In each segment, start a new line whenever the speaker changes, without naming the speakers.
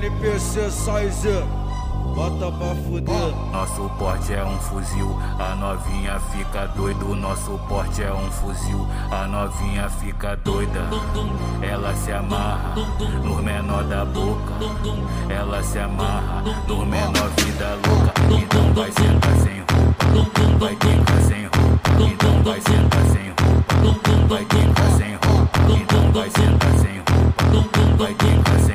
NPC Size, bota pra fuder.
Nosso porte é um fuzil, a novinha fica doido. Nosso porte é um fuzil, a novinha fica doida. Ela se amarra no menor da boca. Ela se amarra no menor vida louca. Então vai sentar sem roupa, vai ficar sem roupa. Então vai sentar sem roupa, vai ficar sem roupa. Então vai sentar sem roupa, vai ficar sem roupa.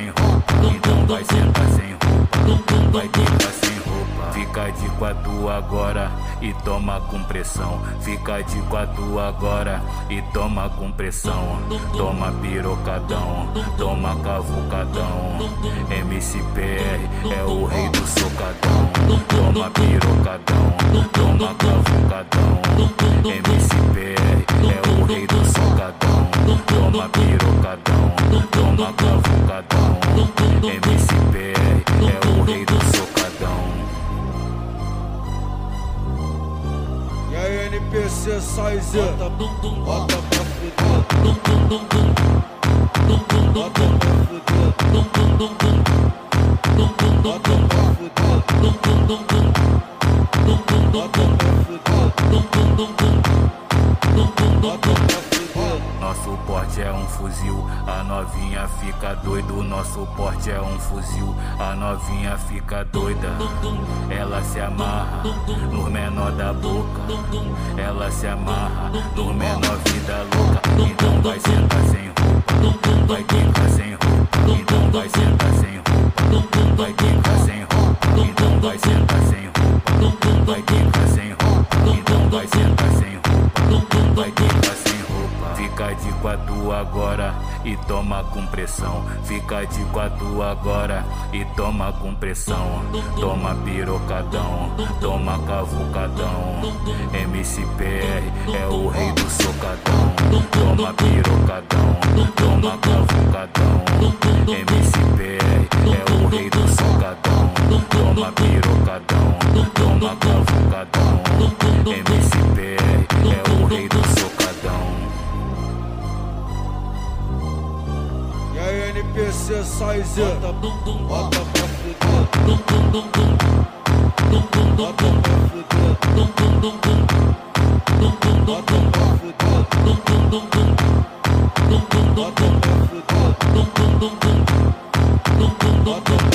Vai sentar sem roupa, vai ficar sem roupa. Fica de quatro agora e toma com pressão. Fica de quatro agora e toma com pressão. Toma pirocadão, toma cavucadão. MCPR é o rei do socadão. Toma pirocadão, toma cavucadão. MCPR é o rei do socadão. Toma pirocadão, toma cavucadão. MCPR é o rei do socadão.
E aí NPC Size, bota pra fuder. Bota pra fuder. Bota pra fuder. Bota pra fuder.
Nosso porte é um fuzil, a novinha fica doido. Nosso porte é um fuzil, a novinha fica doida. Ela se amarra no menor da boca. Ela se amarra no menor vida louca. Então vai sentar sem roupa, Quatro agora e toma com pressão. Fica de quatro agora e toma com pressão. Toma pirocadão, toma cavucadão. MCPR é o rei do socadão. Toma pirocadão, toma cavucadão. MCPR é o rei do socadão. Toma pirocadão, toma cavucadão. MCPR é o rei do socadão.
NPC Size, bota pra fuder. Bota pra fuder. Bota pra fuder. Bota pra fuder. Bota pra